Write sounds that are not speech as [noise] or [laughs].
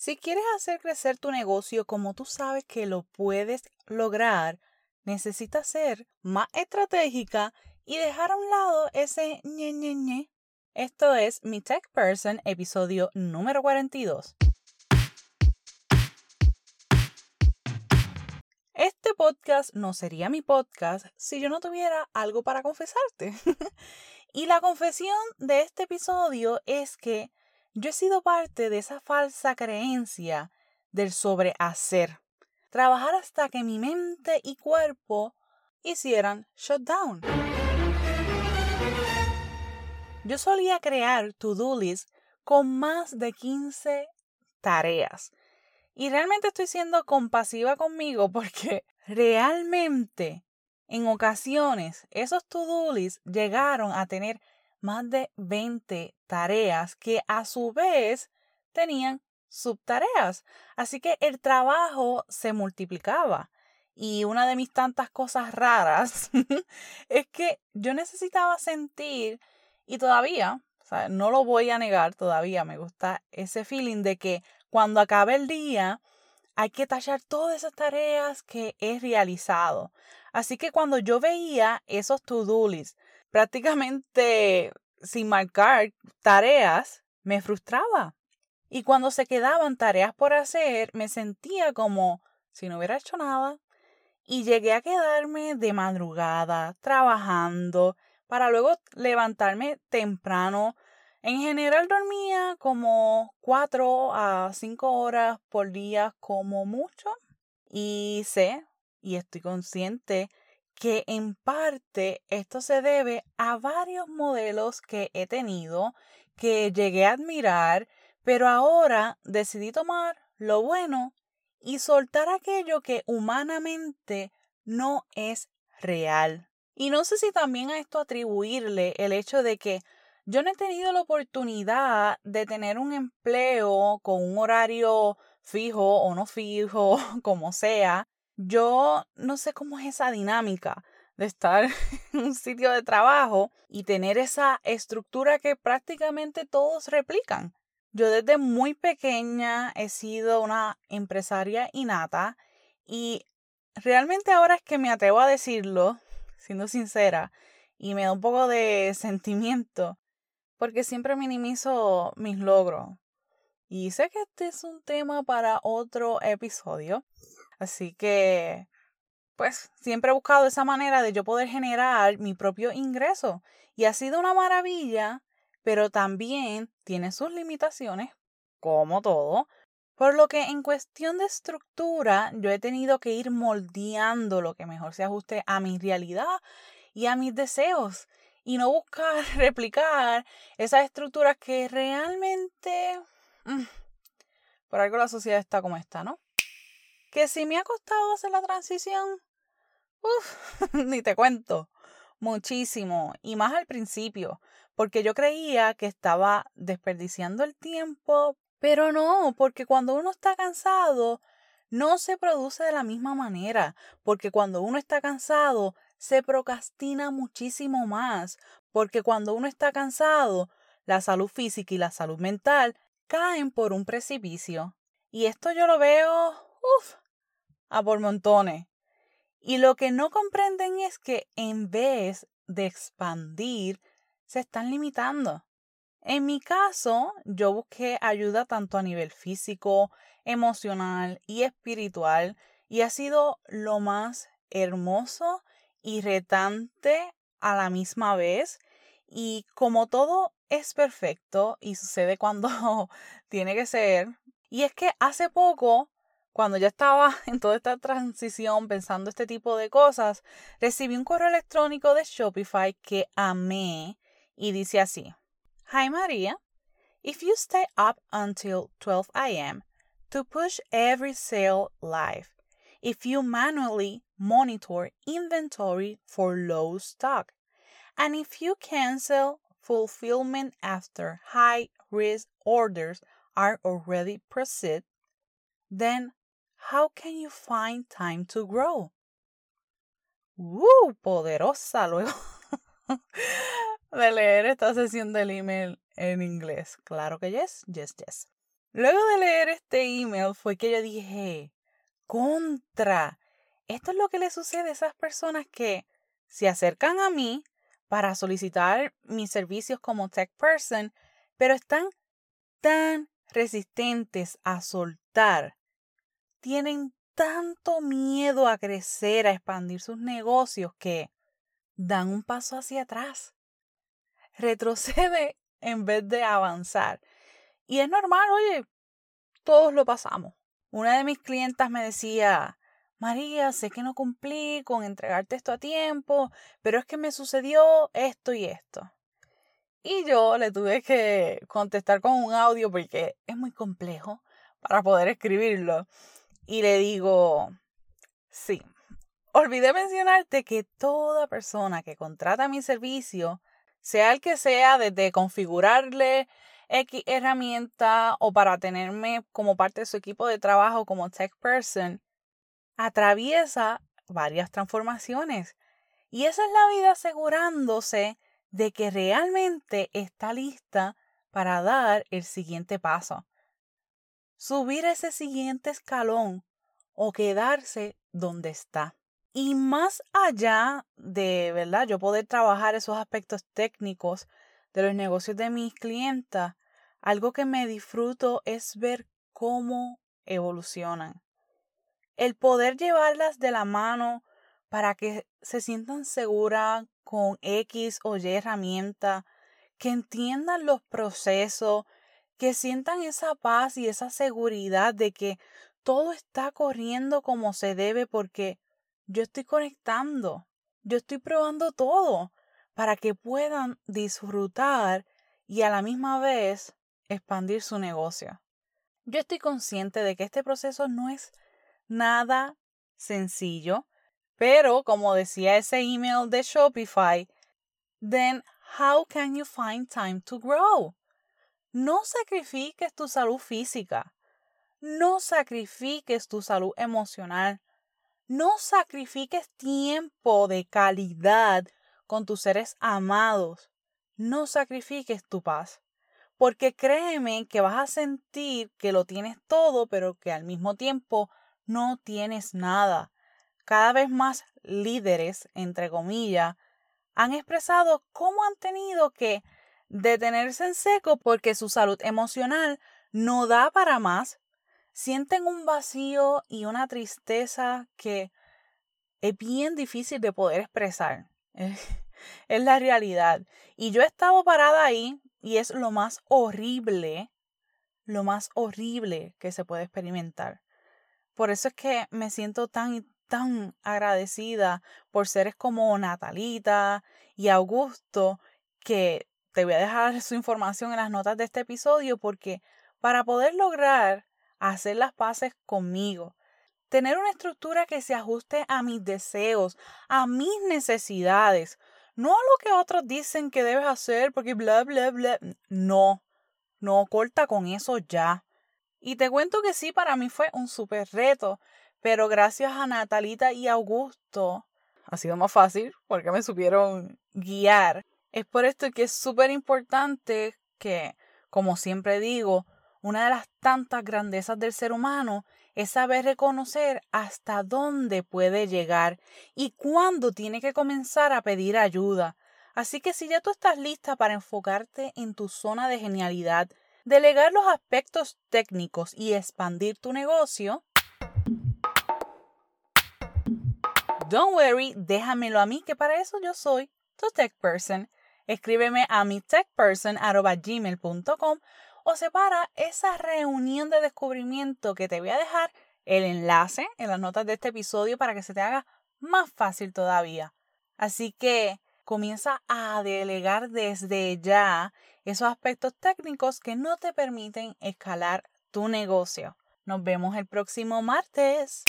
Si quieres hacer crecer tu negocio como tú sabes que lo puedes lograr, necesitas ser más estratégica y dejar a un lado ese ñe ñe ñe. Esto es Mi Tech Person, episodio número 42. Este podcast no sería mi podcast si yo no tuviera algo para confesarte. [laughs] y la confesión de este episodio es que yo he sido parte de esa falsa creencia del sobrehacer. Trabajar hasta que mi mente y cuerpo hicieran shutdown. Yo solía crear to-do list con más de 15 tareas y realmente estoy siendo compasiva conmigo [laughs] porque realmente en ocasiones esos to-do lists llegaron a tener más de 20 tareas que a su vez tenían subtareas. Así que el trabajo se multiplicaba. Y una de mis tantas cosas raras [laughs] es que yo necesitaba sentir, y todavía, no lo voy a negar, todavía me gusta ese feeling de que cuando acabe el día, hay que tallar todas esas tareas que he realizado. Así que cuando yo veía esos to-do lists prácticamente sin marcar tareas, me frustraba. Y cuando se quedaban tareas por hacer, me sentía como si no hubiera hecho nada. Y llegué a quedarme de madrugada trabajando para luego levantarme temprano en general dormía como 4 a 5 horas por día como mucho y sé y estoy consciente que en parte esto se debe a varios modelos que he tenido, que llegué a admirar, pero ahora decidí tomar lo bueno y soltar aquello que humanamente no es real. Y no sé si también a esto atribuirle el hecho de que yo no he tenido la oportunidad de tener un empleo con un horario fijo o no fijo, [laughs] como sea. Yo no sé cómo es esa dinámica de estar [laughs] en un sitio de trabajo y tener esa estructura que prácticamente todos replican. Yo desde muy pequeña he sido una empresaria innata y realmente ahora es que me atrevo a decirlo, siendo sincera, y me da un poco de [laughs] sentimiento porque siempre minimizo mis logros. Y sé que este es un tema para otro episodio, así que pues siempre he buscado esa manera de yo poder generar mi propio ingreso y ha sido una maravilla, pero también tiene sus limitaciones, como todo, por lo que en cuestión de estructura yo he tenido que ir moldeando lo que mejor se ajuste a mi realidad y a mis deseos y no buscar [laughs] replicar esas estructuras que realmente... Mm, por algo la sociedad está como está, ¿no? Que si me ha costado hacer la transición, uff, [laughs] ni te cuento, muchísimo, y más al principio, porque yo creía que estaba desperdiciando el tiempo, pero no, porque cuando uno está cansado, no se produce de la misma manera, porque cuando uno está cansado, se procrastina muchísimo más, porque cuando uno está cansado, la salud física y la salud mental caen por un precipicio. Y esto yo lo veo, uff, a por montones. Y lo que no comprenden es que en vez de expandir, se están limitando. En mi caso, yo busqué ayuda tanto a nivel físico, emocional y espiritual y ha sido lo más hermoso y retante a la misma vez. Y como todo es perfecto y sucede cuando [laughs] tiene que ser, y es que hace poco, cuando ya estaba [laughs] en toda esta transición pensando este tipo de cosas, recibí un correo electrónico de Shopify que amé y dice así: Hi Maria, if you stay up until 12 a.m. to push every sale live, if you manually monitor inventory for low stock. And if you cancel fulfillment after high risk orders are already processed, then how can you find time to grow? ¡Uh! Poderosa luego [laughs] de leer esta sesión del email en inglés. Claro que yes, yes, yes. Luego de leer este email fue que yo dije, contra, esto es lo que le sucede a esas personas que se acercan a mí para solicitar mis servicios como tech person, pero están tan resistentes a soltar, tienen tanto miedo a crecer, a expandir sus negocios, que dan un paso hacia atrás. Retrocede [laughs] en vez de avanzar. Y es normal, oye, todos lo pasamos. Una de mis clientas me decía, María, sé que no cumplí con entregarte esto a tiempo, pero es que me sucedió esto y esto. Y yo le tuve que contestar con un audio porque es muy complejo para poder escribirlo y le digo, sí, olvidé mencionarte que toda persona que contrata mi servicio, sea el que sea, desde configurarle X herramienta o para tenerme como parte de su equipo de trabajo como tech person, atraviesa varias transformaciones. Y esa es la vida asegurándose de que realmente está lista para dar el siguiente paso subir ese siguiente escalón o quedarse donde está. Y más allá de, ¿verdad? Yo poder trabajar esos aspectos técnicos de los negocios de mis clientas, algo que me disfruto es ver cómo evolucionan. El poder llevarlas de la mano para que se sientan seguras con X o Y herramienta, que entiendan los procesos, que sientan esa paz y esa seguridad de que todo está corriendo como se debe porque yo estoy conectando, yo estoy probando todo para que puedan disfrutar y a la misma vez expandir su negocio. Yo estoy consciente de que este proceso no es nada sencillo, pero como decía ese email de Shopify, then how can you find time to grow? No sacrifiques tu salud física. No sacrifiques tu salud emocional. No sacrifiques tiempo de calidad con tus seres amados. No sacrifiques tu paz. Porque créeme que vas a sentir que lo tienes todo, pero que al mismo tiempo no tienes nada. Cada vez más líderes, entre comillas, han expresado cómo han tenido que detenerse en seco porque su salud emocional no da para más, sienten un vacío y una tristeza que es bien difícil de poder expresar. [laughs] Es, la realidad. Y yo he estado parada ahí y es lo más horrible, lo más horrible que se puede experimentar. Por eso es que me siento tan tan agradecida por seres como Natalita y Augusto que te voy a dejar su información en las notas de este episodio porque para poder lograr hacer las paces conmigo, tener una estructura que se ajuste a mis deseos, a mis necesidades, no a lo que otros dicen que debes hacer porque bla, bla, bla. No, no, corta con eso ya. Y te cuento que sí, para mí fue un súper reto, pero gracias a Natalita y Augusto ha sido más fácil porque me supieron guiar es por esto que es súper importante que, como siempre digo, una de las tantas grandezas del ser humano es saber reconocer hasta dónde puede llegar y cuándo tiene que comenzar a pedir ayuda. Así que si ya tú estás lista para enfocarte en tu zona de genialidad, delegar los aspectos técnicos y expandir tu negocio, don't worry, déjamelo a mí que para eso yo soy tu tech person escríbeme a mi techperson.gmail.com o separa esa reunión de descubrimiento que te voy a dejar el enlace en las notas de este episodio para que se te haga más fácil todavía. Así que comienza a delegar desde ya esos aspectos técnicos que no te permiten escalar tu negocio. Nos vemos el próximo martes.